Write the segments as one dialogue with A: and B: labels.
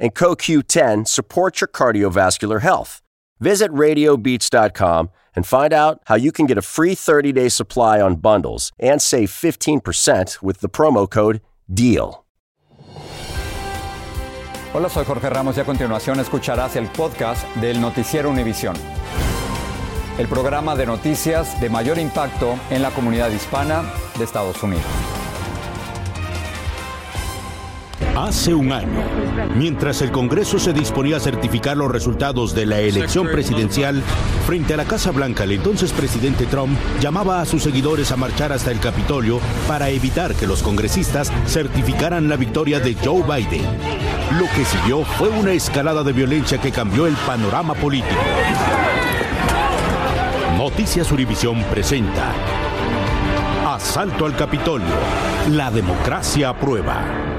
A: and CoQ10 support your cardiovascular health. Visit radiobeats.com and find out how you can get a free 30 day supply on bundles and save 15% with the promo code DEAL.
B: Hola, soy Jorge Ramos y a continuación escucharás el podcast del Noticiero Univisión. El programa de noticias de mayor impacto en la comunidad hispana de Estados Unidos.
C: Hace un año, mientras el Congreso se disponía a certificar los resultados de la elección presidencial, frente a la Casa Blanca, el entonces presidente Trump llamaba a sus seguidores a marchar hasta el Capitolio para evitar que los congresistas certificaran la victoria de Joe Biden. Lo que siguió fue una escalada de violencia que cambió el panorama político. Noticias Univisión presenta Asalto al Capitolio. La democracia aprueba.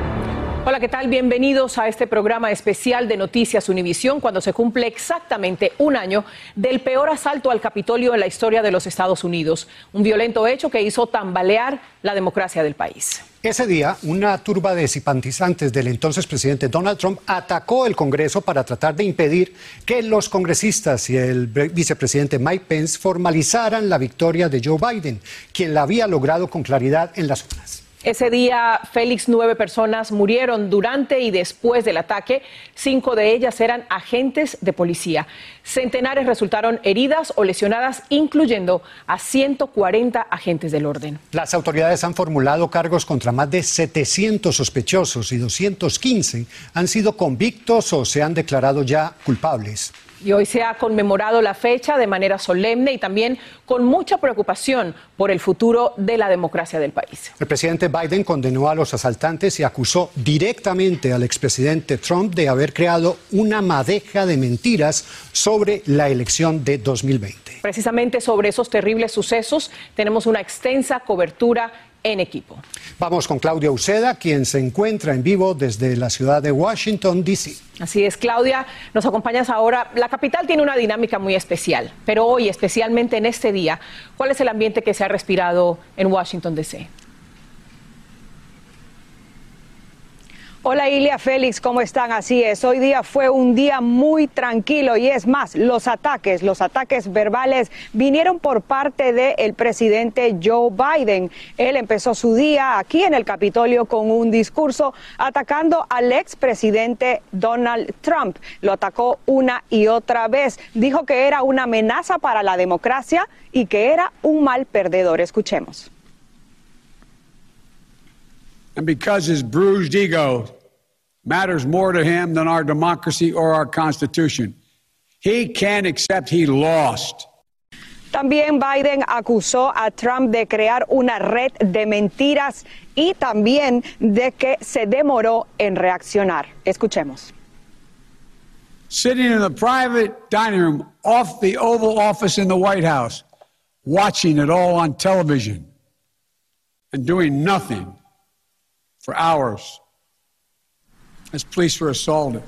D: Hola, ¿qué tal? Bienvenidos a este programa especial de Noticias Univisión cuando se cumple exactamente un año del peor asalto al Capitolio en la historia de los Estados Unidos, un violento hecho que hizo tambalear la democracia del país.
E: Ese día, una turba de simpatizantes del entonces presidente Donald Trump atacó el Congreso para tratar de impedir que los congresistas y el vicepresidente Mike Pence formalizaran la victoria de Joe Biden, quien la había logrado con claridad en las urnas.
D: Ese día, Félix, nueve personas murieron durante y después del ataque. Cinco de ellas eran agentes de policía. Centenares resultaron heridas o lesionadas, incluyendo a 140 agentes del orden.
E: Las autoridades han formulado cargos contra más de 700 sospechosos y 215 han sido convictos o se han declarado ya culpables.
D: Y hoy se ha conmemorado la fecha de manera solemne y también con mucha preocupación por el futuro de la democracia del país.
E: El presidente Biden condenó a los asaltantes y acusó directamente al expresidente Trump de haber creado una madeja de mentiras sobre la elección de 2020.
D: Precisamente sobre esos terribles sucesos tenemos una extensa cobertura en equipo.
E: Vamos con Claudia Uceda, quien se encuentra en vivo desde la ciudad de Washington, D.C.
D: Así es, Claudia, nos acompañas ahora. La capital tiene una dinámica muy especial, pero hoy, especialmente en este día, ¿cuál es el ambiente que se ha respirado en Washington, D.C.?
F: Hola Ilia Félix, ¿cómo están? Así es, hoy día fue un día muy tranquilo y es más, los ataques, los ataques verbales vinieron por parte del presidente Joe Biden. Él empezó su día aquí en el Capitolio con un discurso atacando al expresidente Donald Trump. Lo atacó una y otra vez. Dijo que era una amenaza para la democracia y que era un mal perdedor. Escuchemos.
G: And because his bruised ego matters more to him than our democracy or our Constitution, he can't accept he lost.
F: También Biden acusó a Trump de crear una red de mentiras y también de que se demoró en reaccionar. Escuchemos.
G: Sitting in the private dining room off the Oval Office in the White House, watching it all on television and doing nothing for hours as police were assaulted.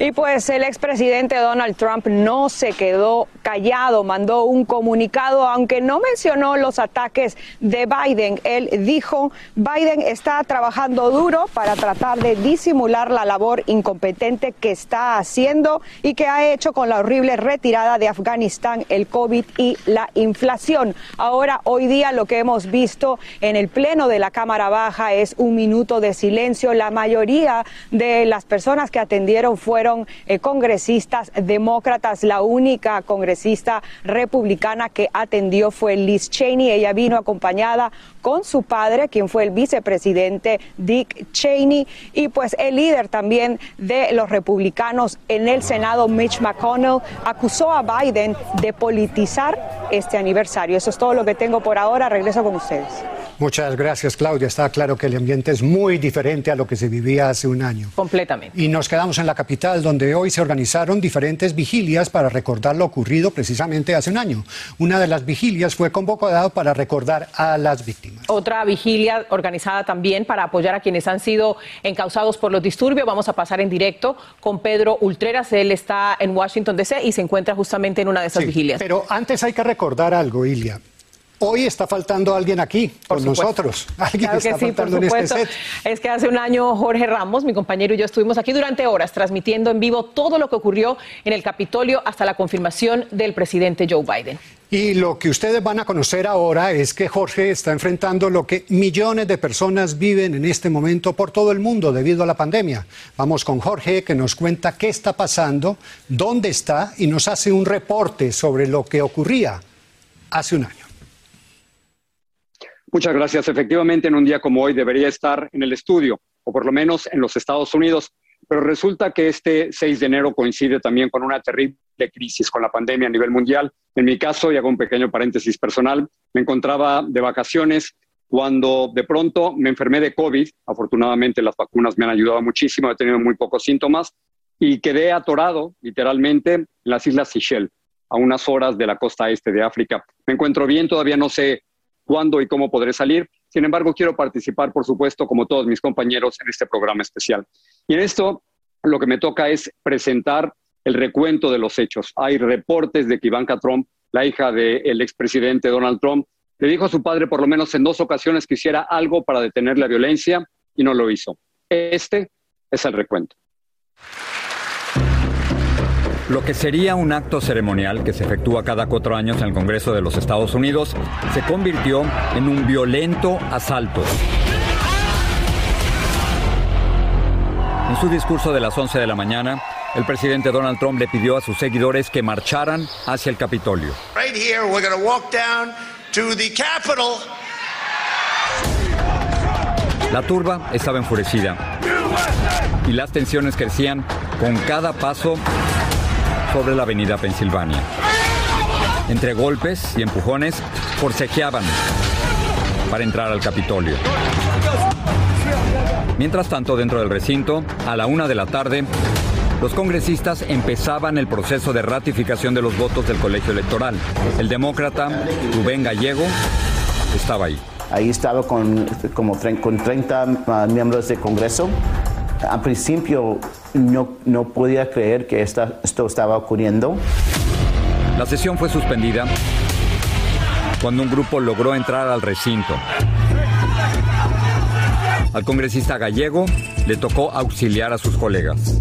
F: Y pues el expresidente Donald Trump no se quedó callado, mandó un comunicado, aunque no mencionó los ataques de Biden. Él dijo, Biden está trabajando duro para tratar de disimular la labor incompetente que está haciendo y que ha hecho con la horrible retirada de Afganistán, el COVID y la inflación. Ahora, hoy día lo que hemos visto en el Pleno de la Cámara Baja es un minuto de silencio. La mayoría de las personas que atendieron fueron eh, congresistas demócratas. La única congresista republicana que atendió fue Liz Cheney. Ella vino acompañada con su padre, quien fue el vicepresidente Dick Cheney, y pues el líder también de los republicanos en el Senado, Mitch McConnell, acusó a Biden de politizar este aniversario. Eso es todo lo que tengo por ahora. Regreso con ustedes.
E: Muchas gracias, Claudia. Está claro que el ambiente es muy diferente a lo que se vivía hace un año.
D: Completamente.
E: Y nos quedamos en la capital, donde hoy se organizaron diferentes vigilias para recordar lo ocurrido precisamente hace un año. Una de las vigilias fue convocada para recordar a las víctimas.
D: Otra vigilia organizada también para apoyar a quienes han sido encausados por los disturbios. Vamos a pasar en directo con Pedro Ultreras. Él está en Washington, D.C. y se encuentra justamente en una de esas vigilias.
E: Pero antes hay que recordar algo, Ilia. Hoy está faltando alguien aquí con nosotros. Alguien
D: claro que
E: está
D: sí, por
E: faltando en este set.
D: Es que hace un año Jorge Ramos, mi compañero y yo estuvimos aquí durante horas transmitiendo en vivo todo lo que ocurrió en el Capitolio hasta la confirmación del presidente Joe Biden.
E: Y lo que ustedes van a conocer ahora es que Jorge está enfrentando lo que millones de personas viven en este momento por todo el mundo debido a la pandemia. Vamos con Jorge que nos cuenta qué está pasando, dónde está y nos hace un reporte sobre lo que ocurría hace un año.
H: Muchas gracias. Efectivamente, en un día como hoy debería estar en el estudio, o por lo menos en los Estados Unidos, pero resulta que este 6 de enero coincide también con una terrible crisis con la pandemia a nivel mundial. En mi caso, y hago un pequeño paréntesis personal, me encontraba de vacaciones cuando de pronto me enfermé de COVID. Afortunadamente las vacunas me han ayudado muchísimo, he tenido muy pocos síntomas y quedé atorado literalmente en las Islas Seychelles, a unas horas de la costa este de África. Me encuentro bien, todavía no sé cuándo y cómo podré salir. Sin embargo, quiero participar, por supuesto, como todos mis compañeros, en este programa especial. Y en esto, lo que me toca es presentar el recuento de los hechos. Hay reportes de que Ivanka Trump, la hija del expresidente Donald Trump, le dijo a su padre por lo menos en dos ocasiones que hiciera algo para detener la violencia y no lo hizo. Este es el recuento.
B: Lo que sería un acto ceremonial que se efectúa cada cuatro años en el Congreso de los Estados Unidos se convirtió en un violento asalto. En su discurso de las 11 de la mañana, el presidente Donald Trump le pidió a sus seguidores que marcharan hacia el Capitolio.
I: Right here, we're going to walk down to the Capitol.
B: La turba estaba enfurecida y las tensiones crecían con cada paso sobre la avenida Pensilvania. Entre golpes y empujones, forcejeaban para entrar al Capitolio. Mientras tanto, dentro del recinto, a la una de la tarde, los congresistas empezaban el proceso de ratificación de los votos del colegio electoral. El demócrata Rubén Gallego estaba ahí.
J: Ahí estaba con, como, con 30 ah, miembros de Congreso. Al principio no, no podía creer que esto estaba ocurriendo.
B: La sesión fue suspendida cuando un grupo logró entrar al recinto. Al congresista gallego le tocó auxiliar a sus colegas.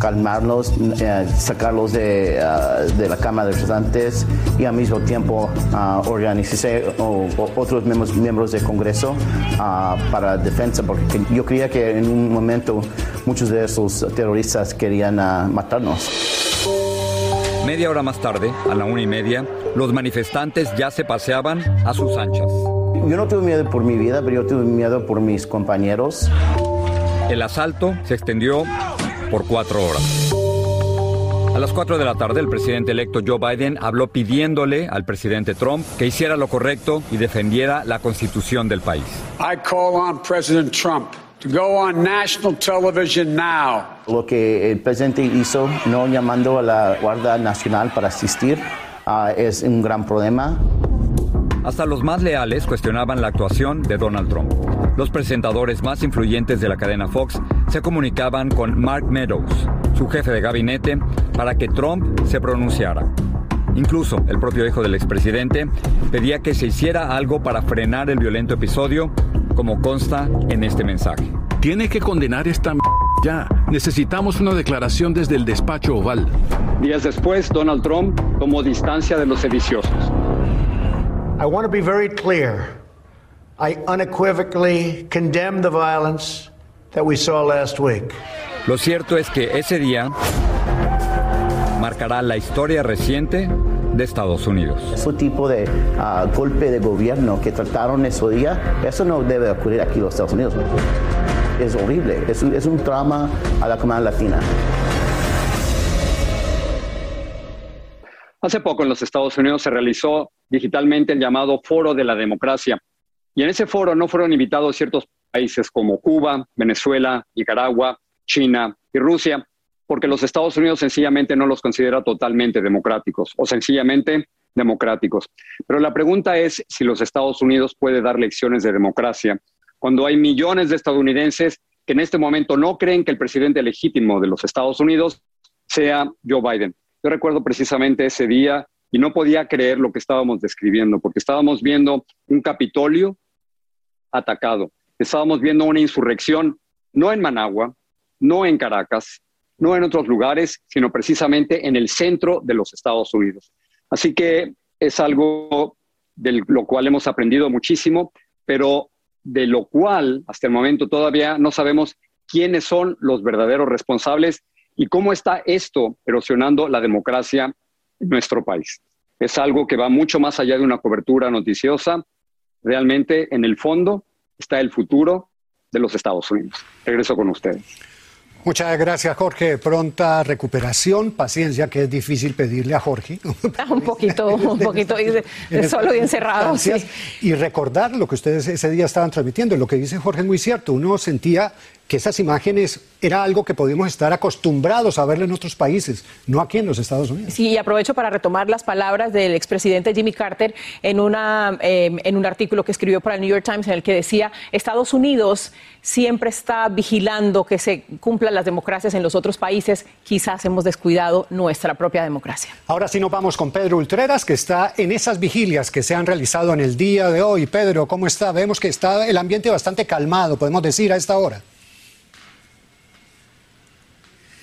J: Calmarlos, eh, sacarlos de, ah, de la Cámara de Representantes y al mismo tiempo o- o- otros miembros, miembros del Congreso ah, para defensa, porque yo creía que en un momento muchos de esos terroristas querían ah, matarnos.
B: Media hora más tarde, a la una y media, los manifestantes ya se paseaban a sus anchas.
J: Yo no tuve miedo por mi vida, pero yo tuve miedo por mis compañeros.
B: El asalto se extendió por cuatro horas. A las 4 de la tarde, el presidente electo Joe Biden habló pidiéndole al presidente Trump que hiciera lo correcto y defendiera la constitución del país.
G: I call on President Trump to go on national television now
J: Lo que el presidente hizo, no llamando a la Guardia Nacional para asistir, ah, es un gran problema.
B: Hasta los más leales cuestionaban la actuación de Donald Trump. Los presentadores más influyentes de la cadena Fox se comunicaban con Mark Meadows, su jefe de gabinete, para que Trump se pronunciara. Incluso el propio hijo del expresidente pedía que se hiciera algo para frenar el violento episodio, como consta en este mensaje.
K: Tiene que condenar esta m ya. Necesitamos una declaración desde el despacho oval.
H: Días después, Donald Trump tomó distancia de los sediciosos.
I: I want to be very clear. I unequivocally condemn the violence that we saw last week.
B: Lo cierto es que ese día marcará la historia reciente de Estados Unidos.
J: Ese tipo de ah, golpe de gobierno que trataron ese día, eso no debe ocurrir aquí en los Estados Unidos. Es horrible, es, un- es un trauma a la comunidad latina.
H: Hace poco en los Estados Unidos se realizó digitalmente el llamado Foro de la Democracia. Y en ese foro no fueron invitados ciertos países como Cuba, Venezuela, Nicaragua, China y Rusia, porque los Estados Unidos sencillamente no los considera totalmente democráticos o sencillamente democráticos. Pero la pregunta es si los Estados Unidos puede dar lecciones de democracia cuando hay millones de estadounidenses que en este momento no creen que el presidente legítimo de los Estados Unidos sea Joe Biden. Yo recuerdo precisamente ese día y no podía creer lo que estábamos describiendo, porque estábamos viendo un Capitolio atacado, estábamos viendo una insurrección, no en Managua, no en Caracas, no en otros lugares, sino precisamente en el centro de los Estados Unidos. Así que es algo de lo cual hemos aprendido muchísimo, pero de lo cual hasta el momento todavía no sabemos quiénes son los verdaderos responsables y cómo está esto erosionando la democracia en nuestro país. Es algo que va mucho más allá de una cobertura noticiosa. Realmente, en el fondo, está el futuro de los Estados Unidos. Regreso con ustedes.
E: Muchas gracias, Jorge. Pronta recuperación, paciencia, que es difícil pedirle a Jorge.
D: Un poquito, un poquito de- de solo y encerrado. sí.
E: Y recordar lo que ustedes ese día estaban transmitiendo. Lo que dice Jorge es muy cierto. Uno sentía que esas imágenes era algo que podíamos estar acostumbrados a verlo en otros países, no aquí en los Estados Unidos.
D: Sí, y aprovecho para retomar las palabras del expresidente Jimmy Carter en, una, eh, en un artículo que escribió para el New York Times en el que decía, Estados Unidos siempre está vigilando que se cumplan las democracias en los otros países, quizás hemos descuidado nuestra propia democracia.
E: Ahora sí nos vamos con Pedro Ultreras, que está en esas vigilias que se han realizado en el día de hoy. Pedro, ¿cómo está? Vemos que está el ambiente bastante calmado, podemos decir, a esta hora.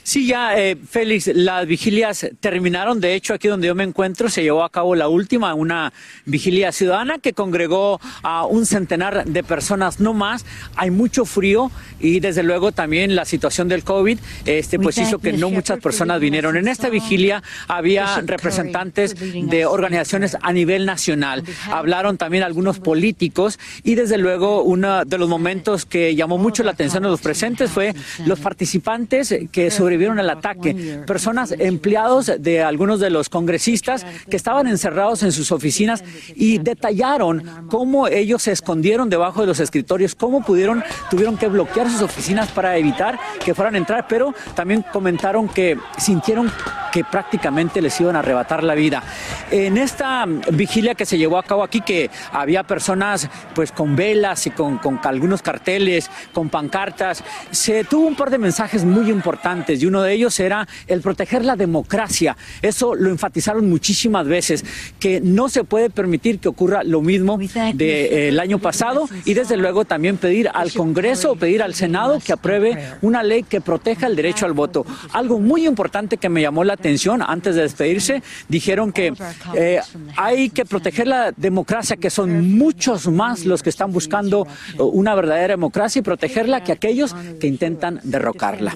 L: Sí, ya, eh, Félix, las vigilias terminaron. De hecho, aquí donde yo me encuentro se llevó a cabo la última, una vigilia ciudadana que congregó a un centenar de personas, no más. Hay mucho frío y desde luego también la situación del COVID este, pues hizo que no muchas personas vinieron. En esta vigilia había representantes de organizaciones a nivel nacional. Hablaron también algunos políticos y desde luego uno de los momentos que llamó mucho la atención de los presentes fue los participantes que sobrevivieron al ataque, personas empleados de algunos de los congresistas que estaban encerrados en sus oficinas y detallaron cómo ellos se escondieron debajo de los escritorios, cómo pudieron, tuvieron que bloquear sus oficinas para evitar que fueran a entrar, pero también comentaron que sintieron que prácticamente les iban a arrebatar la vida. En esta vigilia que se llevó a cabo aquí, que había personas pues con velas y con algunos carteles, con pancartas, se tuvo un par de mensajes muy importantes y uno de ellos era el proteger la democracia. Eso lo enfatizaron muchísimas veces, que no se puede permitir que ocurra lo mismo del año pasado y desde luego también pedir al Congreso o pedir al Senado que apruebe una ley que proteja el derecho al voto. Algo muy importante que me llamó la atención antes de despedirse, dijeron que eh, hay que proteger la democracia, que son muchos más los que están buscando eh, una verdadera democracia y protegerla que aquellos que intentan derrocarla.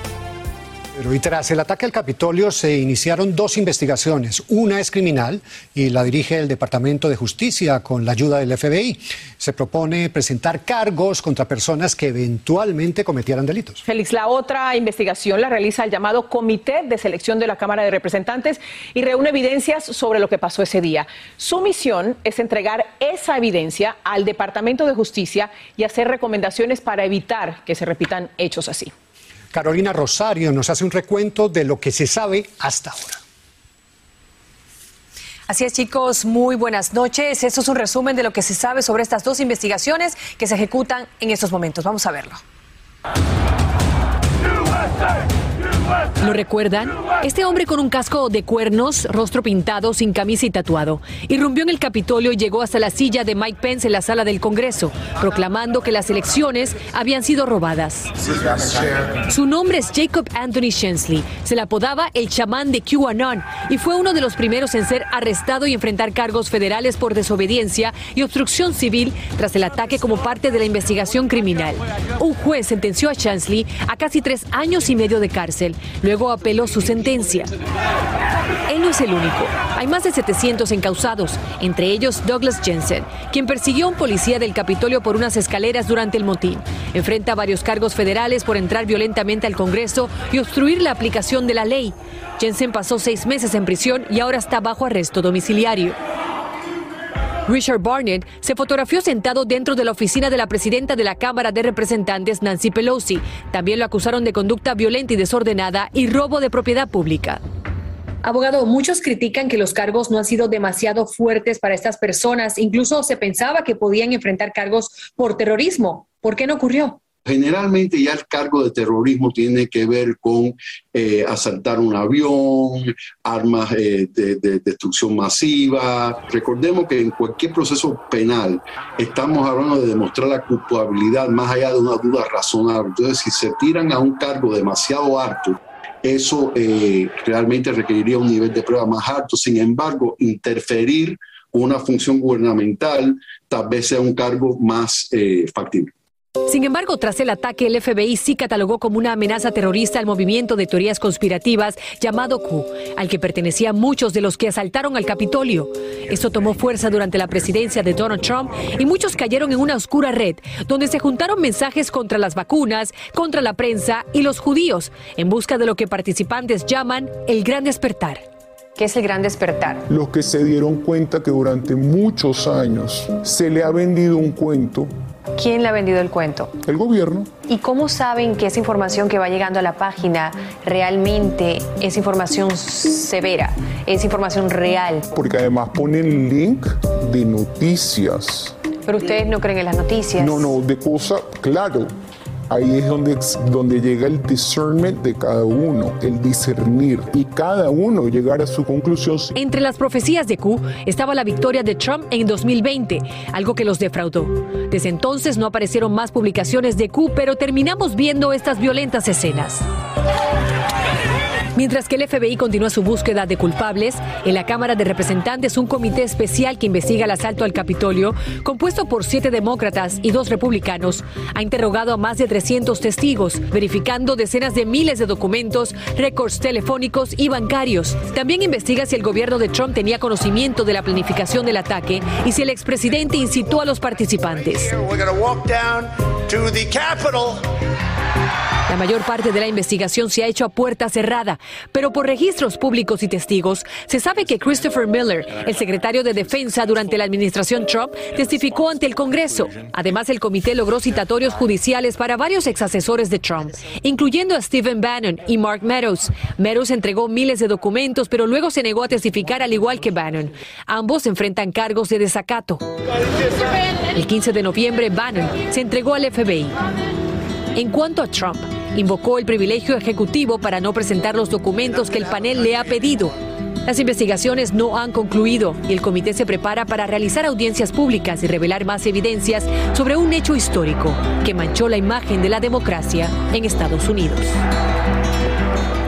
E: Pero y tras el ataque al Capitolio se iniciaron dos investigaciones. Una es criminal y la dirige el Departamento de Justicia con la ayuda del FBI. Se propone presentar cargos contra personas que eventualmente cometieran delitos.
D: Félix, la otra investigación la realiza el llamado Comité de Selección de la Cámara de Representantes y reúne evidencias sobre lo que pasó ese día. Su misión es entregar esa evidencia al Departamento de Justicia y hacer recomendaciones para evitar que se repitan hechos así.
E: Carolina Rosario nos hace un recuento de lo que se sabe hasta ahora.
M: Así es, chicos, muy buenas noches. Esto es un resumen de lo que se sabe sobre estas dos investigaciones que se ejecutan en estos momentos. Vamos a verlo.
N: ¿Lo recuerdan? Este hombre con un casco de cuernos, rostro pintado, sin camisa y tatuado, irrumpió en el Capitolio y llegó hasta la silla de Mike Pence en la sala del Congreso, proclamando que las elecciones habían sido robadas. Su nombre es Jacob Anthony Shensley. Se le apodaba el chamán de QAnon y fue uno de los primeros en ser arrestado y enfrentar cargos federales por desobediencia y obstrucción civil tras el ataque como parte de la investigación criminal. Un juez sentenció a Shensley a casi tres años y medio de cárcel. Luego apeló su sentencia. Él no es el único. Hay más de 700 encausados, entre ellos Douglas Jensen, quien persiguió a un policía del Capitolio por unas escaleras durante el motín. Enfrenta varios cargos federales por entrar violentamente al Congreso y obstruir la aplicación de la ley. Jensen pasó seis meses en prisión y ahora está bajo arresto domiciliario. Richard Barnett se fotografió sentado dentro de la oficina de la presidenta de la Cámara de Representantes, Nancy Pelosi. También lo acusaron de conducta violenta y desordenada y robo de propiedad pública. Abogado, muchos critican que los cargos no han sido demasiado fuertes para estas personas. Incluso se pensaba que podían enfrentar cargos por terrorismo. ¿Por qué no ocurrió?
O: Generalmente ya el cargo de terrorismo tiene que ver con eh, asaltar un avión, armas eh, de, de, destrucción masiva. Recordemos que en cualquier proceso penal estamos hablando de demostrar la culpabilidad más allá de una duda razonable. Entonces, si se tiran a un cargo demasiado alto, eso eh, realmente requeriría un nivel de prueba más alto. Sin embargo, interferir con una función gubernamental tal vez sea un cargo más factible.
N: Sin embargo, tras el ataque, el FBI sí catalogó como una amenaza terrorista al movimiento de teorías conspirativas llamado Q, al que pertenecían muchos de los que asaltaron al Capitolio. Esto tomó fuerza durante la presidencia de Donald Trump y muchos cayeron en una oscura red donde se juntaron mensajes contra las vacunas, contra la prensa y los judíos, en busca de lo que participantes llaman el gran despertar.
M: ¿Qué es el gran despertar?
P: Los que se dieron cuenta que durante muchos años se le ha vendido un cuento
M: ¿Quién le ha vendido el cuento?
P: El gobierno.
M: ¿Y cómo saben que esa información que va llegando a la página realmente es información severa, es información real?
P: Porque además ponen link de noticias.
M: Pero ustedes no creen en las noticias.
P: No, no, de cosas, claro. Ahí es donde, donde llega el discernment de cada uno, el discernir y cada uno llegar a su conclusión.
N: Entre las profecías de Q estaba la victoria de Trump en 2020, algo que los defraudó. Desde entonces no aparecieron más publicaciones de Q, pero terminamos viendo estas violentas escenas. Mientras que el FBI continúa su búsqueda de culpables, en la Cámara de Representantes un comité especial que investiga el asalto al Capitolio, compuesto por siete demócratas y dos republicanos, ha interrogado a más de 300 testigos, verificando decenas de miles de documentos, récords telefónicos y bancarios. También investiga si el gobierno de Trump tenía conocimiento de la planificación del ataque y si el expresidente incitó a los participantes. La mayor parte de la investigación se ha hecho a puerta cerrada, pero por registros públicos y testigos se sabe que Christopher Miller, el secretario de Defensa durante la administración Trump, testificó ante el Congreso. Además, el comité logró citatorios judiciales para varios exasesores de Trump, incluyendo a Stephen Bannon y Mark Meadows. Meadows entregó miles de documentos, pero luego se negó a testificar al igual que Bannon. Ambos enfrentan cargos de desacato. El 15 de noviembre, Bannon se entregó al FBI. En cuanto a Trump, invocó el privilegio ejecutivo para no presentar los documentos que el panel le ha pedido. Las investigaciones no han concluido y el comité se prepara para realizar audiencias públicas y revelar más evidencias sobre un hecho histórico que manchó la imagen de la democracia en Estados Unidos.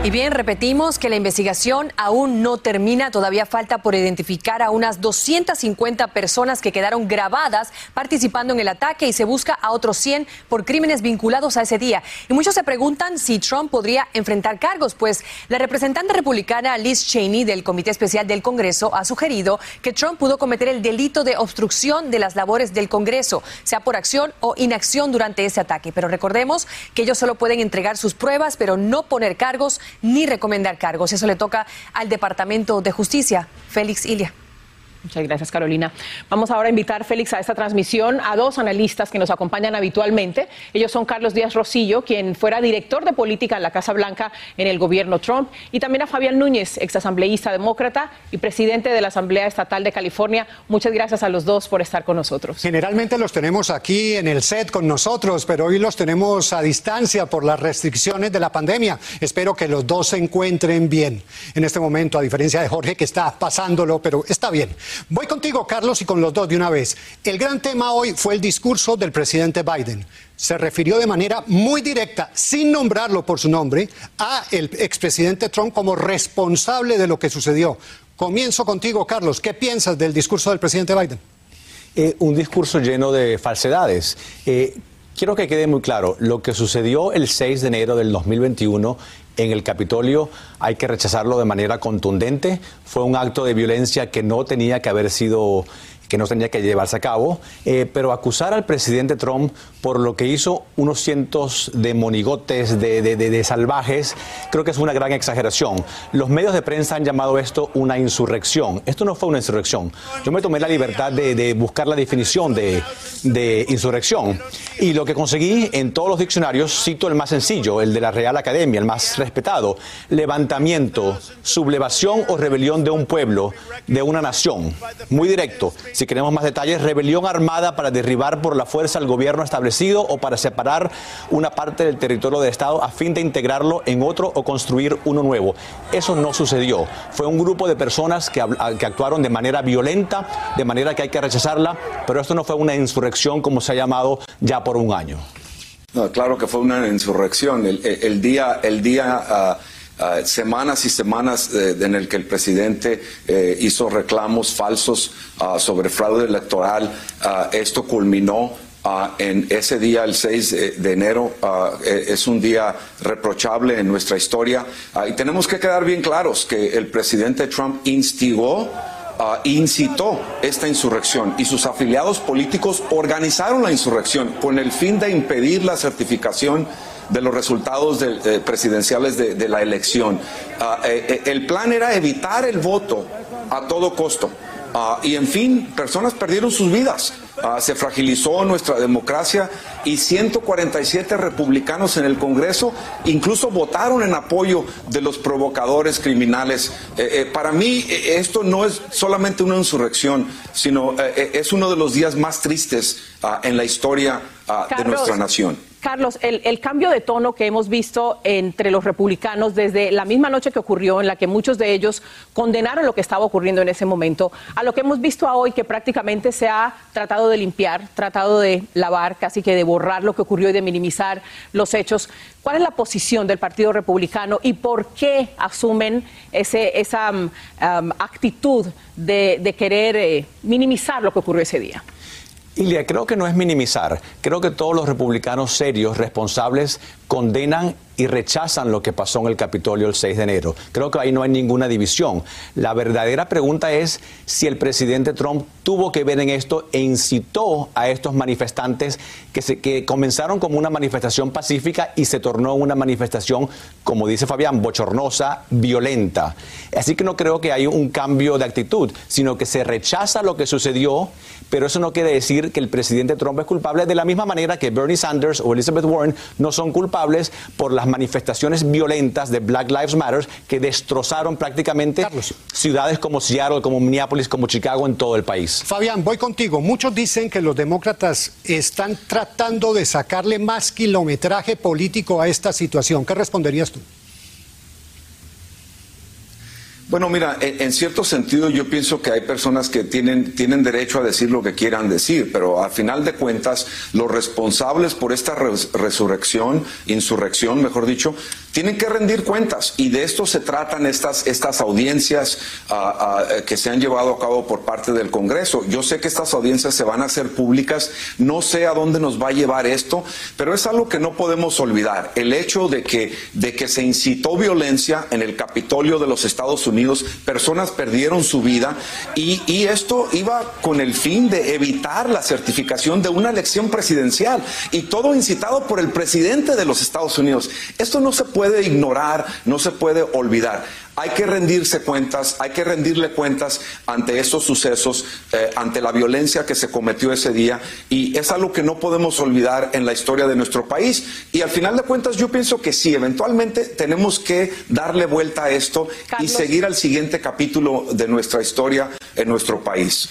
N: Y bien, repetimos que la investigación aún no termina. Todavía falta por identificar a unas 250 personas que quedaron grabadas participando en el ataque y se busca a otros 100 por crímenes vinculados a ese día. Y muchos se preguntan si Trump podría enfrentar cargos, pues la representante republicana Liz Cheney del Comité Especial del Congreso ha sugerido que Trump pudo cometer el delito de obstrucción de las labores del Congreso, sea por acción o inacción durante ese ataque. Pero recordemos que ellos solo pueden entregar sus pruebas, pero no poner cargos ni recomendar cargos. Eso le toca al Departamento de Justicia. Félix Ilia.
D: Muchas gracias, Carolina. Vamos ahora a invitar, Félix, a esta transmisión a dos analistas que nos acompañan habitualmente. Ellos son Carlos Díaz Rosillo, quien fuera director de política en la Casa Blanca en el gobierno Trump, y también a Fabián Núñez, exasambleísta demócrata y presidente de la Asamblea Estatal de California. Muchas gracias a los dos por estar con nosotros.
E: Generalmente los tenemos aquí en el set con nosotros, pero hoy los tenemos a distancia por las restricciones de la pandemia. Espero que los dos se encuentren bien en este momento, a diferencia de Jorge que está pasándolo, pero está bien. Voy contigo, Carlos, y con los dos de una vez. El gran tema hoy fue el discurso del presidente Biden. Se refirió de manera muy directa, sin nombrarlo por su nombre, a el expresidente Trump como responsable de lo que sucedió. Comienzo contigo, Carlos. ¿Qué piensas del discurso del presidente Biden?
Q: Eh, un discurso lleno de falsedades. Eh, quiero que quede muy claro, lo que sucedió el 6 de enero del 2021 en el Capitolio hay que rechazarlo de manera contundente. Fue un acto de violencia que no tenía que haber sido que no tenía que llevarse a cabo, eh, pero acusar al presidente Trump por lo que hizo unos cientos de monigotes, de, salvajes, creo que es una gran exageración. Los medios de prensa han llamado esto una insurrección. Esto no fue una insurrección. Yo me tomé la libertad de, buscar la definición de, insurrección y lo que conseguí en todos los diccionarios, cito el más sencillo, el de la Real Academia, el más respetado, levantamiento, sublevación o rebelión de un pueblo, de una nación. Muy directo. Queremos más detalles, rebelión armada para derribar por la fuerza al gobierno establecido o para separar una parte del territorio del Estado a fin de integrarlo en otro o construir uno nuevo. Eso no sucedió. Fue un grupo de personas que, que actuaron de manera violenta, de manera que hay que rechazarla, pero esto no fue una insurrección como se ha llamado ya por un año.
R: No, claro que fue una insurrección. El, día, el día ah, Ah, semanas y semanas eh, en el que el presidente eh, hizo reclamos falsos ah, sobre fraude electoral. Ah, esto culminó en ese día, el 6 de enero, e, es un día reprochable en nuestra historia y tenemos que quedar bien claros que el presidente Trump instigó incitó esta insurrección y sus afiliados políticos organizaron la insurrección con el fin de impedir la certificación de los resultados eh, presidenciales de, la elección. Ah, eh, eh, el plan era evitar el voto a todo costo. Ah, y en fin, personas perdieron sus vidas. Ah, se fragilizó nuestra democracia y 147 republicanos en el Congreso incluso votaron en apoyo de los provocadores criminales. para mí esto no es solamente una insurrección, sino es uno de los días más tristes en la historia de nuestra nación.
D: Carlos, el, cambio de tono que hemos visto entre los republicanos desde la misma noche que ocurrió, en la que muchos de ellos condenaron lo que estaba ocurriendo en ese momento, a lo que hemos visto hoy, que prácticamente se ha tratado de limpiar, tratado de lavar, casi que de borrar lo que ocurrió y de minimizar los hechos. ¿Cuál es la posición del Partido Republicano y por qué asumen ese, esa um, actitud de, querer eh, minimizar lo que ocurrió ese día?
Q: Ilia, creo que no es minimizar. Creo que todos los republicanos serios, responsables, condenan y rechazan lo que pasó en el Capitolio el 6 de enero. Creo que ahí no hay ninguna división. La verdadera pregunta es si el presidente Trump tuvo que ver en esto e incitó a estos manifestantes que, se, que comenzaron como una manifestación pacífica y se tornó una manifestación, como dice Fabián, bochornosa, violenta. Así que no creo que hay un cambio de actitud, sino que se rechaza lo que sucedió, pero eso no quiere decir que el presidente Trump es culpable de la misma manera que Bernie Sanders o Elizabeth Warren no son culpables por las manifestaciones violentas de Black Lives Matter que destrozaron prácticamente ciudades como Seattle, como Minneapolis, como Chicago en todo el país.
E: Fabián, voy contigo. Muchos dicen que los demócratas están tratando de sacarle más kilometraje político a esta situación. ¿Qué responderías tú?
R: Bueno, mira, en, cierto sentido yo pienso que hay personas que tienen, tienen derecho a decir lo que quieran decir, pero al final de cuentas los responsables por esta resurrección, insurrección, mejor dicho, tienen que rendir cuentas y de esto se tratan estas, estas audiencias ah, ah, que se han llevado a cabo por parte del Congreso. Yo sé que estas audiencias se van a hacer públicas, no sé a dónde nos va a llevar esto, pero es algo que no podemos olvidar. El hecho de que, de que se incitó violencia en el Capitolio de los Estados Unidos, personas perdieron su vida y, esto iba con el fin de evitar la certificación de una elección presidencial y todo incitado por el presidente de los Estados Unidos. Esto no se puede ignorar, no se puede olvidar. Hay que rendirse cuentas, hay que rendirle cuentas ante esos sucesos, eh, ante la violencia que se cometió ese día y es algo que no podemos olvidar en la historia de nuestro país. Y al final de cuentas yo pienso que sí, eventualmente tenemos que darle vuelta a esto y seguir al siguiente capítulo de nuestra historia en nuestro país.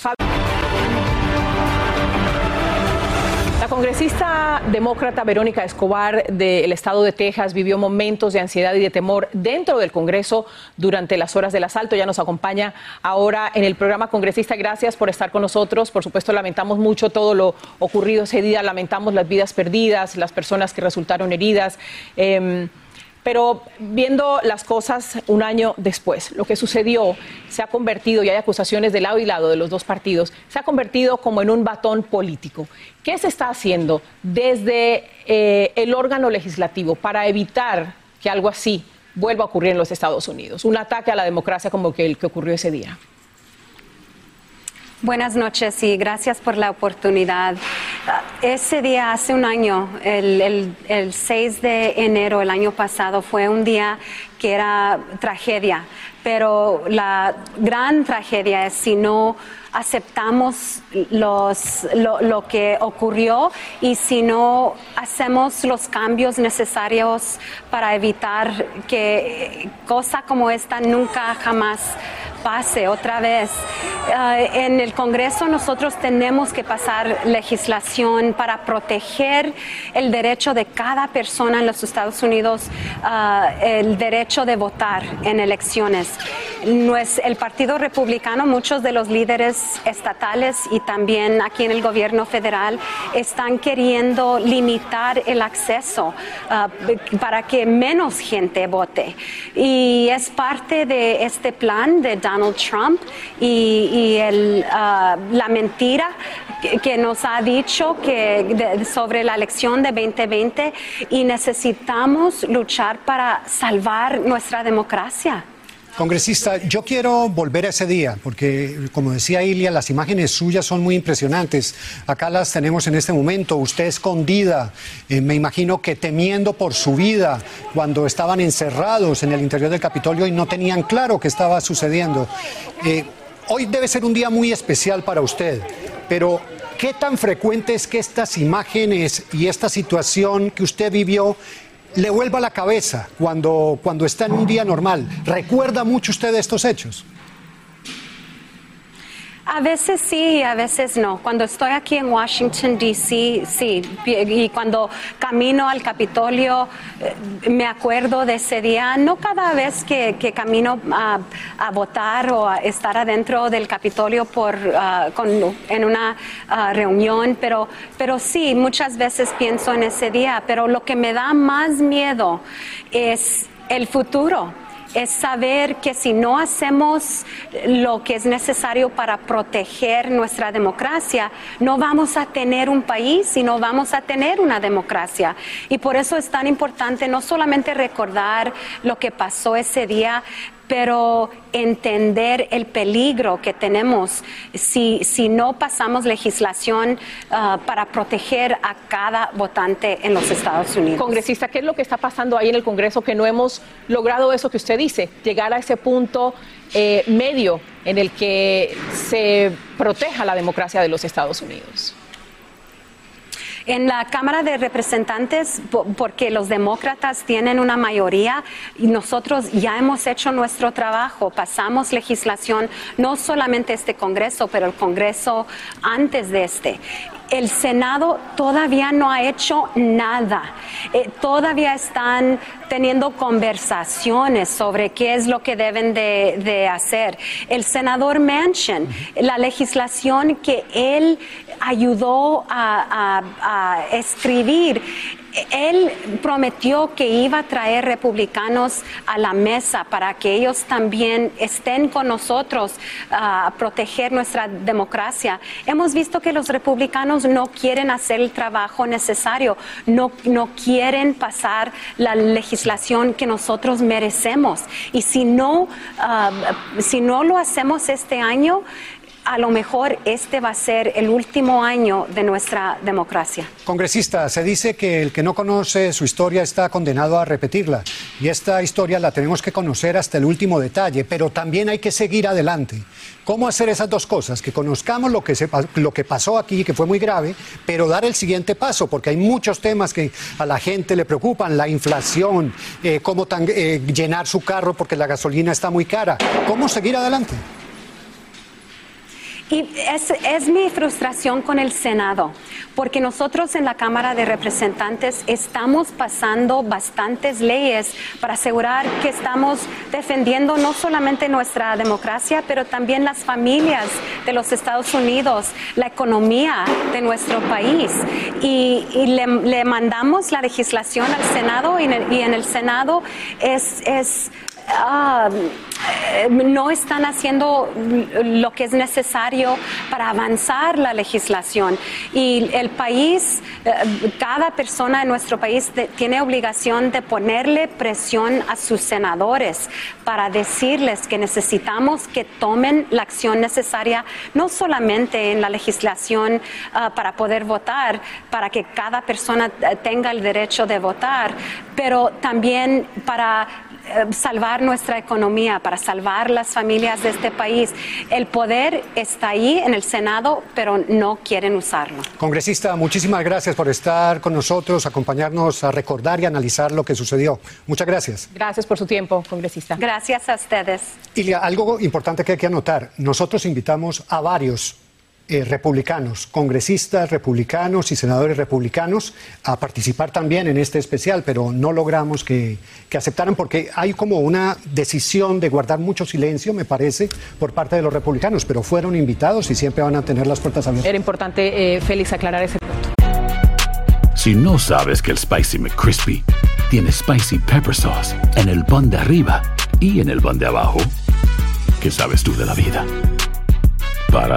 D: Congresista demócrata Verónica Escobar del estado de Texas vivió momentos de ansiedad y de temor dentro del Congreso durante las horas del asalto. Ya nos acompaña ahora en el programa Congresista. Gracias por estar con nosotros. Por supuesto, lamentamos mucho todo lo ocurrido ese día. Lamentamos las vidas perdidas, las personas que resultaron heridas. Em, pero viendo las cosas un año después, lo que sucedió se ha convertido, y hay acusaciones de lado y lado de los dos partidos, se ha convertido como en un batón político. ¿Qué se está haciendo desde eh, el órgano legislativo para evitar que algo así vuelva a ocurrir en los Estados Unidos? Un ataque a la democracia como el que ocurrió ese día.
S: Buenas noches y gracias por la oportunidad. Ese día, hace un año, el, 6 de enero del año pasado, fue un día que era tragedia, pero la gran tragedia es si no aceptamos lo, lo, que ocurrió y si no hacemos los cambios necesarios para evitar que cosa como esta nunca jamás pase otra vez. Eh, en el Congreso nosotros tenemos que pasar legislación para proteger el derecho de cada persona en los Estados Unidos, eh, el derecho de votar en elecciones. El Partido Republicano, muchos de los líderes estatales y también aquí en el gobierno federal están queriendo limitar el acceso eh, para que menos gente vote. Y es parte de este plan de Donald Trump y, ah, la mentira que, nos ha dicho que sobre la elección de 2020 y necesitamos luchar para salvar nuestra democracia.
E: Congresista, yo quiero volver a ese día, porque como decía Ilia, las imágenes suyas son muy impresionantes. Acá las tenemos en este momento, usted escondida, eh, me imagino que temiendo por su vida cuando estaban encerrados en el interior del Capitolio y no tenían claro qué estaba sucediendo. Eh, hoy debe ser un día muy especial para usted, pero ¿qué tan frecuente es que estas imágenes y esta situación que usted vivió le vuelva la cabeza cuando, cuando está en un día normal. ¿Recuerda mucho usted de estos hechos?
S: A veces sí y a veces no. Cuando estoy aquí en Washington, D.C., sí. Y cuando camino al Capitolio, eh, me acuerdo de ese día. No cada vez que, camino a, votar o a estar adentro del Capitolio por, ah, en una ah, reunión, pero, pero sí, muchas veces pienso en ese día. Pero lo que me da más miedo es el futuro es saber que si no hacemos lo que es necesario para proteger nuestra democracia, no vamos a tener un país y no vamos a tener una democracia. Y por eso es tan importante no solamente recordar lo que pasó ese día, pero entender el peligro que tenemos si, si no pasamos legislación uh, para proteger a cada votante en los Estados Unidos.
D: Congresista, ¿qué es lo que está pasando ahí en el Congreso que no hemos logrado eso que usted dice, llegar a ese punto eh, medio en el que se proteja la democracia de los Estados Unidos?
S: En la Cámara de Representantes, porque los demócratas tienen una mayoría y nosotros ya hemos hecho nuestro trabajo, pasamos legislación, no solamente este Congreso, pero el Congreso antes de este el Senado todavía no ha hecho nada. Eh, todavía están teniendo conversaciones sobre qué es lo que deben de, hacer. El senador Manchin, la legislación que él ayudó a escribir, él prometió que iba a traer republicanos a la mesa para que ellos también estén con nosotros a proteger nuestra democracia. Hemos visto que los republicanos no quieren hacer el trabajo necesario, no, no quieren pasar la legislación que nosotros merecemos. Y si no, ah, si no lo hacemos este año, a lo mejor este va a ser el último año de nuestra democracia.
E: Congresista, se dice que el que no conoce su historia está condenado a repetirla y esta historia la tenemos que conocer hasta el último detalle, pero también hay que seguir adelante. ¿Cómo hacer esas dos cosas? Que conozcamos lo que, lo que pasó aquí, que fue muy grave, pero dar el siguiente paso, porque hay muchos temas que a la gente le preocupan, la inflación, eh, cómo eh, llenar su carro porque la gasolina está muy cara. ¿Cómo seguir adelante?
S: Y es, mi frustración con el Senado, porque nosotros en la Cámara de Representantes estamos pasando bastantes leyes para asegurar que estamos defendiendo no solamente nuestra democracia, pero también las familias de los Estados Unidos, la economía de nuestro país. Y, le, mandamos la legislación al Senado y en el, Senado es, es Ah, eh, no están haciendo lo que es necesario para avanzar la legislación. Y el país, eh, cada persona en nuestro país tiene obligación de ponerle presión a sus senadores para decirles que necesitamos que tomen la acción necesaria, no solamente en la legislación ah, para poder votar, para que cada persona eh, tenga el derecho de votar, pero también para salvar nuestra economía, para salvar las familias de este país. El poder está ahí en el Senado, pero no quieren usarlo.
E: Congresista, muchísimas gracias por estar con nosotros, acompañarnos a recordar y analizar lo que sucedió. Muchas gracias.
D: Gracias por su tiempo, congresista.
S: Gracias a ustedes.
E: Y algo importante que hay que anotar, nosotros invitamos a varios eh, republicanos, congresistas republicanos y senadores republicanos a participar también en este especial, pero no logramos que, aceptaran porque hay como una decisión de guardar mucho silencio, me parece, por parte de los republicanos, pero fueron invitados y siempre van a tener las puertas abiertas.
D: Era importante, eh, Félix, aclarar ese punto.
K: Si no sabes que el Spicy McCrispy tiene Spicy Pepper Sauce en el pan de arriba y en el pan de abajo, ¿qué sabes tú de la vida? Para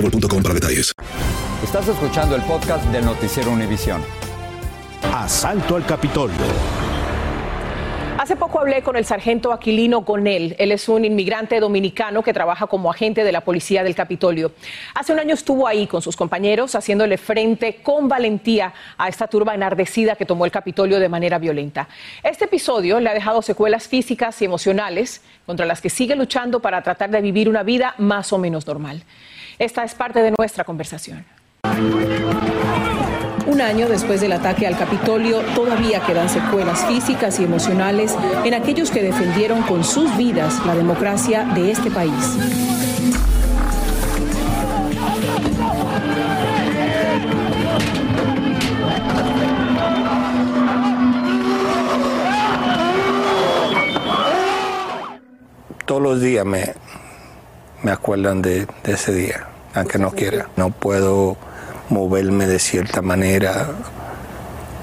T: boostmobile.com para detalles.
B: Estás escuchando el podcast del Noticiero Univisión.
U: Asalto al Capitolio.
D: Hace poco hablé con el sargento Aquilino Gonel. Él es un inmigrante dominicano que trabaja como agente de la policía del Capitolio. Hace un año estuvo ahí con sus compañeros haciéndole frente con valentía a esta turba enardecida que tomó el Capitolio de manera violenta. Este episodio le ha dejado secuelas físicas y emocionales contra las que sigue luchando para tratar de vivir una vida más o menos normal. Esta es parte de nuestra conversación. Un año después del ataque al Capitolio, todavía quedan secuelas físicas y emocionales en aquellos que defendieron con sus vidas la democracia de este país.
V: Todos los días me, me acuerdan de, de ese día, aunque no quiera. No puedo moverme de cierta manera,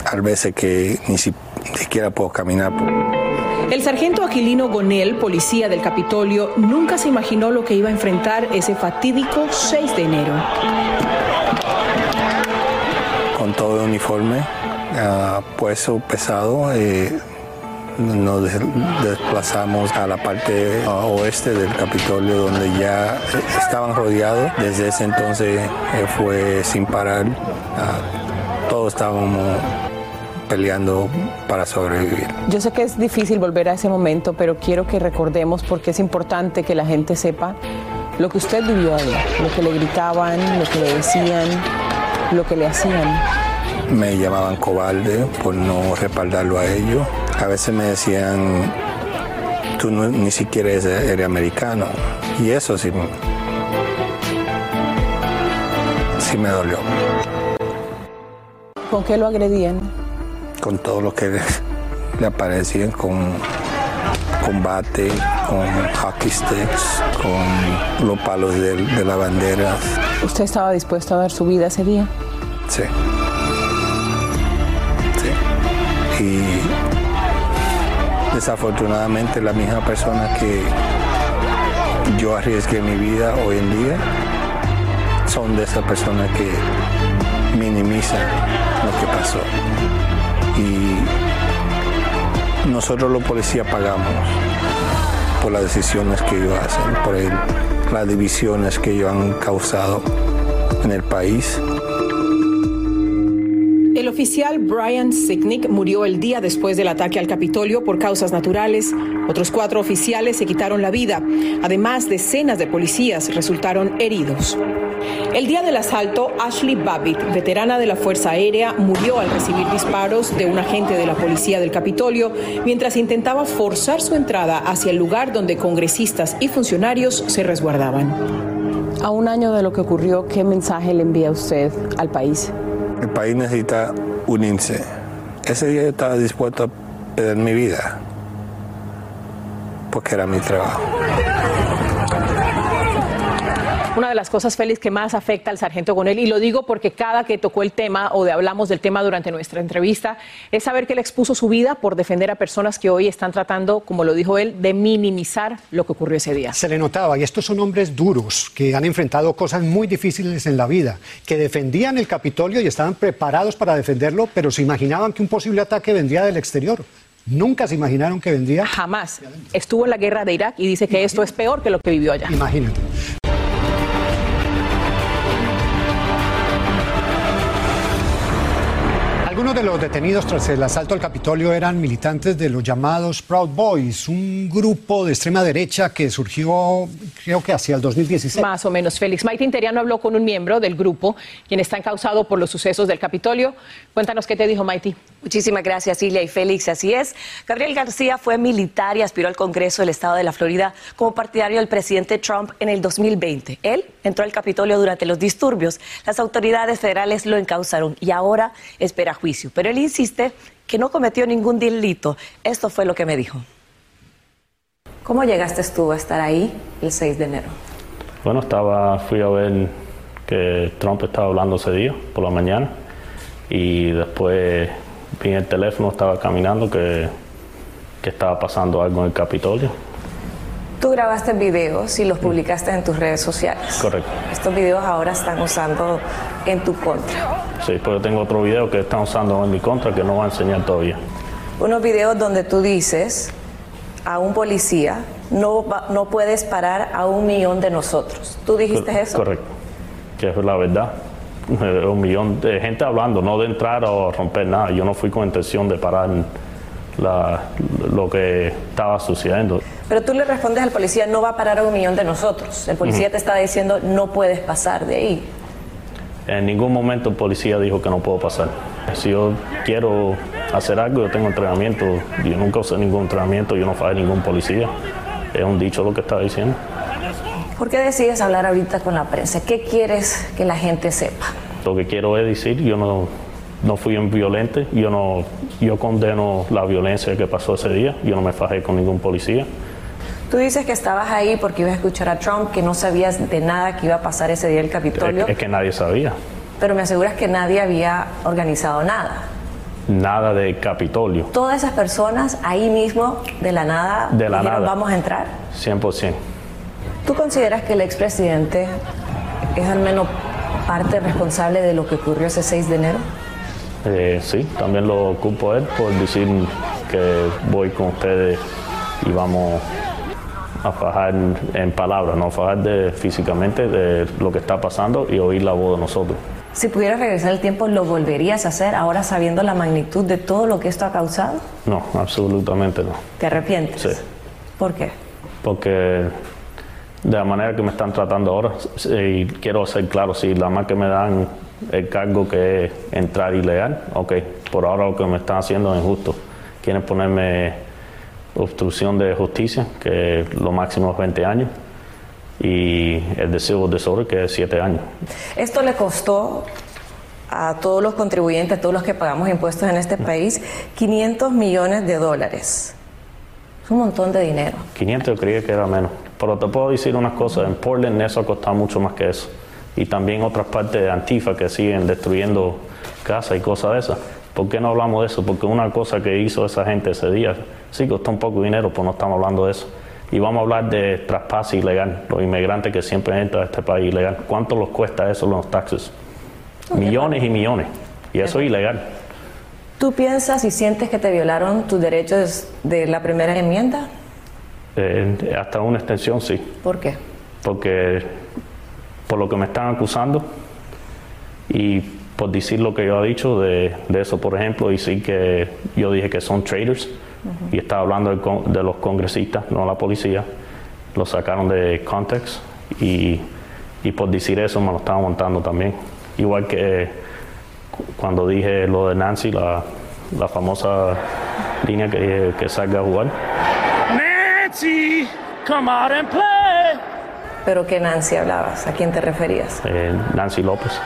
V: a veces que ni siquiera puedo caminar.
D: El sargento Aquilino Gonel, policía del Capitolio, nunca se imaginó lo que iba a enfrentar ese fatídico 6 de enero.
V: Con todo el uniforme, uh, puesto pesado, eh, nos desplazamos a la parte oeste del Capitolio donde ya estaban rodeados. Desde ese entonces eh, fue sin parar. Ah, todos estábamos peleando para sobrevivir.
D: Yo sé que es difícil volver a ese momento, pero quiero que recordemos porque es importante que la gente sepa lo que usted vivió ahí, lo que le gritaban, lo que le decían, lo que le hacían.
V: Me llamaban cobarde por no respaldarlo a ellos. A veces me decían, tú ni siquiera eres, americano. Y eso sí, sí me dolió.
D: ¿Con qué lo agredían?
V: Con todo lo que le, aparecían, con combate, con hockey sticks, con los palos de, de la bandera.
D: ¿Usted estaba dispuesto a dar su vida ese día?
V: Sí. Sí. Y desafortunadamente la misma persona que yo arriesgué mi vida hoy en día son de esas personas que minimizan lo que pasó. Y nosotros los policías pagamos por las decisiones que ellos hacen, por las divisiones que ellos han causado en el país.
D: El oficial Brian Sicknick murió el día después del ataque al Capitolio por causas naturales. Otros cuatro oficiales se quitaron la vida. Además, decenas de policías resultaron heridos. El día del asalto, Ashley Babbitt, veterana de la Fuerza Aérea, murió al recibir disparos de un agente de la policía del Capitolio mientras intentaba forzar su entrada hacia el lugar donde congresistas y funcionarios se resguardaban. A un año de lo que ocurrió, ¿qué mensaje le envía usted al país?
V: El país necesita unirse. Ese día yo estaba dispuesto a perder mi vida porque era mi trabajo.
D: Una de las cosas, Félix, que más afecta al sargento Gonel, y lo digo porque cada que tocó el tema o de hablamos del tema durante nuestra entrevista, es saber que él expuso su vida por defender a personas que hoy están tratando, como lo dijo él, de minimizar lo que ocurrió ese día.
E: Se le notaba, y estos son hombres duros que han enfrentado cosas muy difíciles en la vida, que defendían el Capitolio y estaban preparados para defenderlo, pero se imaginaban que un posible ataque vendría del exterior. Nunca se imaginaron que vendría.
D: Jamás. Estuvo en la guerra de Irak y dice que esto es peor que lo que vivió allá.
E: Imagínate. Algunos de los detenidos tras el asalto al Capitolio eran militantes de los llamados Proud Boys, un grupo de extrema derecha que surgió creo que hacia el 2016.
D: Más o menos, Félix. Maite Interiano habló con un miembro del grupo, quien está encausado por los sucesos del Capitolio. Cuéntanos qué te dijo Maite.
W: Muchísimas gracias, Ilia y Félix. Así es. Gabriel García fue militar y aspiró al Congreso del Estado de la Florida como partidario del presidente Trump en el 2020. Él entró al Capitolio durante los disturbios. Las autoridades federales lo encausaron y ahora espera juicio. Pero él insiste que no cometió ningún delito. Esto fue lo que me dijo. ¿Cómo llegaste tú a estar ahí el 6 de enero?
X: Bueno, estaba, fui a ver que Trump estaba hablando ese día por la mañana y después vi el teléfono, estaba caminando que, que estaba pasando algo en el Capitolio
W: Tú grabaste videos y los publicaste en tus redes sociales.
X: Correcto.
W: Estos videos ahora están usando en tu contra.
X: Sí, pero tengo otro video que están usando en mi contra que no voy a enseñar todavía.
W: Unos videos donde tú dices a un policía, no, va- no puedes parar a un millón de nosotros. ¿Tú dijiste
X: Cor-
W: eso?
X: Correcto. Que es la verdad. Eh, Un millón de gente hablando, no de entrar o romper nada. Yo no fui con intención de parar la- lo que estaba sucediendo.
W: Pero tú le respondes al policía, no va a parar a un millón de nosotros. El policía
X: Ujú.
W: te está diciendo, no puedes pasar de ahí.
X: En ningún momento el policía dijo que no puedo pasar. Si yo quiero hacer algo, yo tengo entrenamiento. Yo nunca usé ningún entrenamiento, yo no fallé ningún policía. Es un dicho lo que estaba diciendo.
W: ¿Por qué decides hablar ahorita con la prensa? ¿Qué quieres que la gente sepa?
X: Lo que quiero es decir, yo no, no fui un violente, yo no, yo condeno la violencia que pasó ese día, yo no me fajé con ningún policía.
W: Tú dices que estabas ahí porque ibas a escuchar a Trump, que no sabías de nada que iba a pasar ese día el Capitolio,
X: Es, es que nadie sabía.
W: pero me aseguras que nadie había organizado nada.
X: Nada de Capitolio,
W: Todas esas personas ahí mismo, de la nada,
X: De la
W: dijeron,
X: nada.
W: vamos a entrar.
X: 100%.
W: ¿Tú consideras que el expresidente es al menos parte responsable de lo que ocurrió ese 6 de enero?
X: Eh, sí, también lo culpo a él por decir que voy con ustedes y vamos a fajar en palabras, no fajar de, físicamente de lo que está pasando y oír la voz de nosotros.
W: Si pudieras regresar el tiempo, ¿lo volverías a hacer ahora sabiendo la magnitud de todo lo que esto ha causado?
X: No, absolutamente no.
W: ¿Te arrepientes?
X: Sí,
W: ¿Por qué?
X: porque de la manera que me están tratando ahora, y quiero ser claro, si la más que me dan el cargo que es entrar ilegal, ok, por ahora lo que me están haciendo es injusto. Quieren ponerme obstrucción de justicia, que lo máximo es 20 años, y el de civil disorder, que es 7 años.
W: Esto le costó a todos los contribuyentes, a todos los que pagamos impuestos en este país, 500 millones de dólares. Es un montón de dinero.
X: 500 yo creía que era menos. Pero te puedo decir unas cosas, en Portland eso ha costado mucho más que eso. Y también otras partes de Antifa que siguen destruyendo casas y cosas de esas. ¿Por qué no hablamos de eso? Porque una cosa que hizo esa gente ese día, sí costó un poco de dinero, pero no estamos hablando de eso. Y vamos a hablar de traspase ilegal, los inmigrantes que siempre entran a este país ilegal. ¿Cuánto les cuesta eso los taxes? Millones y millones. Y eso es ilegal.
W: ¿Tú piensas y sientes que te violaron tus derechos de la primera enmienda?
X: Eh, hasta una extensión, sí.
W: ¿Por qué?
X: porque por lo que me están acusando y por decir lo que yo he dicho de, de eso, por ejemplo, y sí que yo dije que son traders y estaba hablando de, con- de los congresistas, no la policía, lo sacaron de context y, y por decir eso me lo estaban montando también. Igual que cu- cuando dije lo de Nancy, la, la famosa línea que dije que salga a jugar.
U: Nancy, come out and play.
W: ¿Pero qué Nancy hablabas? ¿A quién te referías?
X: eh, Nancy López.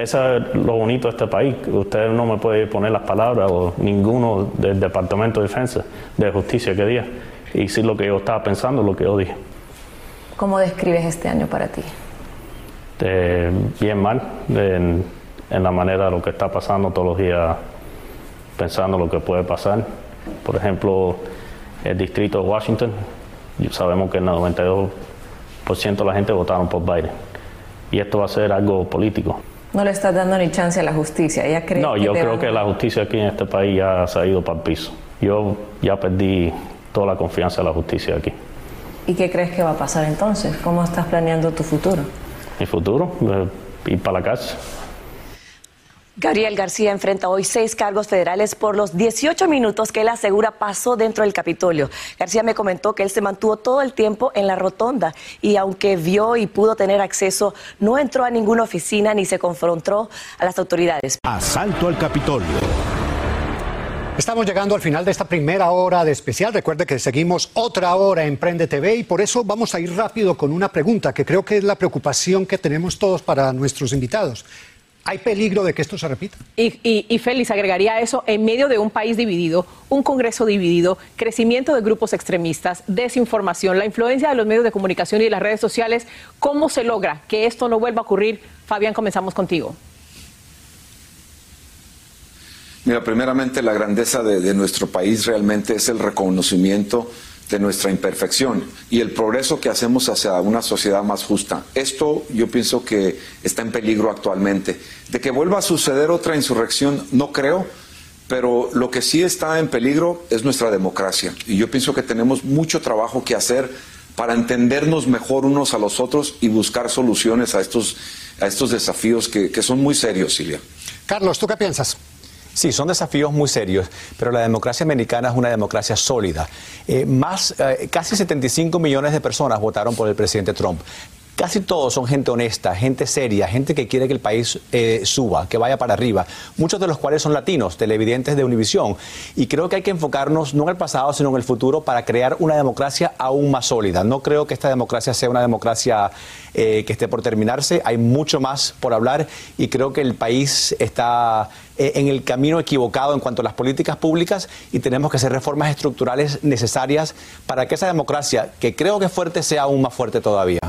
X: Eso es lo bonito de este país. Usted no me puede poner las palabras o ninguno del Departamento de Defensa, de Justicia que diga. Y decir lo que yo estaba pensando, lo que yo dije.
W: ¿Cómo describes este año para ti?
X: Eh, bien mal en, en la manera de lo que está pasando todos los días, pensando lo que puede pasar. Por ejemplo, el distrito de Washington, sabemos que el 92% de la gente votaron por Biden. Y esto va a ser algo político.
W: No le estás dando ni chance a la justicia. Ella cree
X: No,
W: que
X: yo creo
W: van-
X: que la justicia aquí en este país ya se ha ido para el piso. Yo ya perdí toda la confianza en la justicia aquí.
W: ¿Y qué crees que va a pasar entonces? ¿Cómo estás planeando tu futuro?
X: Mi futuro, eh, ir para la cárcel.
W: Gabriel García enfrenta hoy seis cargos federales por los 18 minutos que él asegura pasó dentro del Capitolio. García me comentó que él se mantuvo todo el tiempo en la rotonda y aunque vio y pudo tener acceso, no entró a ninguna oficina ni se confrontó a las autoridades.
E: Asalto al Capitolio. Estamos llegando al final de esta primera hora de especial. Recuerde que seguimos otra hora en Prende TV y por eso vamos a ir rápido con una pregunta que creo que es la preocupación que tenemos todos para nuestros invitados. ¿Hay peligro de que esto se repita?
D: Y, y, y Félix agregaría a eso, en medio de un país dividido, un Congreso dividido, crecimiento de grupos extremistas, desinformación, la influencia de los medios de comunicación y de las redes sociales, ¿cómo se logra que esto no vuelva a ocurrir? Fabián, comenzamos contigo.
R: Mira, primeramente la grandeza de, de nuestro país realmente es el reconocimiento de nuestra imperfección y el progreso que hacemos hacia una sociedad más justa. Esto yo pienso que está en peligro actualmente. De que vuelva a suceder otra insurrección, no creo, pero lo que sí está en peligro es nuestra democracia. Y yo pienso que tenemos mucho trabajo que hacer para entendernos mejor unos a los otros y buscar soluciones a estos, a estos desafíos que, que son muy serios, Silvia.
E: Carlos, ¿tú qué piensas?
Q: Sí, son desafíos muy serios, pero la democracia americana es una democracia sólida. Eh, más, eh, casi 75 millones de personas votaron por el presidente Trump. Casi todos son gente honesta, gente seria, gente que quiere que el país eh, suba, que vaya para arriba. Muchos de los cuales son latinos, televidentes de Univisión. Y creo que hay que enfocarnos no en el pasado, sino en el futuro para crear una democracia aún más sólida. No creo que esta democracia sea una democracia que esté por terminarse. Hay mucho más por hablar y creo que el país está en el camino equivocado en cuanto a las políticas públicas y tenemos que hacer reformas estructurales necesarias para que esa democracia, que creo que es fuerte, sea aún más fuerte todavía.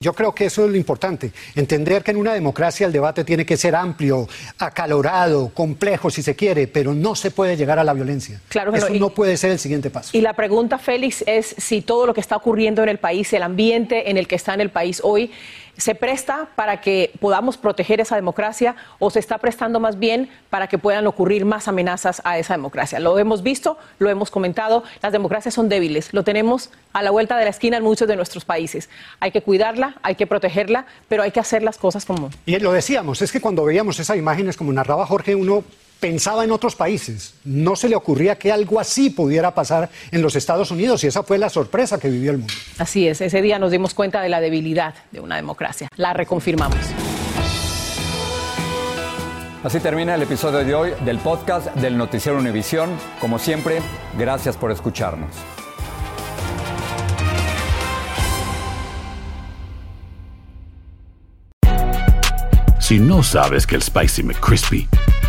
E: Yo creo que eso es lo importante, entender que en una democracia el debate tiene que ser amplio, acalorado, complejo si se quiere, pero no se puede llegar a la violencia.
D: Claro que
E: eso
D: no. Y-
E: no puede ser el siguiente paso.
D: Y la pregunta, Félix, es si todo lo que está ocurriendo en el país, el ambiente en el que está en el país hoy, se presta para que podamos proteger esa democracia o se está prestando más bien para que puedan ocurrir más amenazas a esa democracia. Lo hemos visto, lo hemos comentado, las democracias son débiles, lo tenemos a la vuelta de la esquina en muchos de nuestros países. Hay que cuidarla, hay que protegerla, pero hay que hacer las cosas como...
E: Y lo decíamos, es que cuando veíamos esas imágenes, como narraba Jorge, uno pensaba en otros países. No se le ocurría que algo así pudiera pasar en los Estados Unidos y esa fue la sorpresa que vivió el mundo.
D: Así es, ese día nos dimos cuenta de la debilidad de una democracia. La reconfirmamos.
B: Así termina el episodio de hoy del podcast del Noticiero Univisión. Como siempre, gracias por escucharnos.
K: Si no sabes que el Spicy McCrispy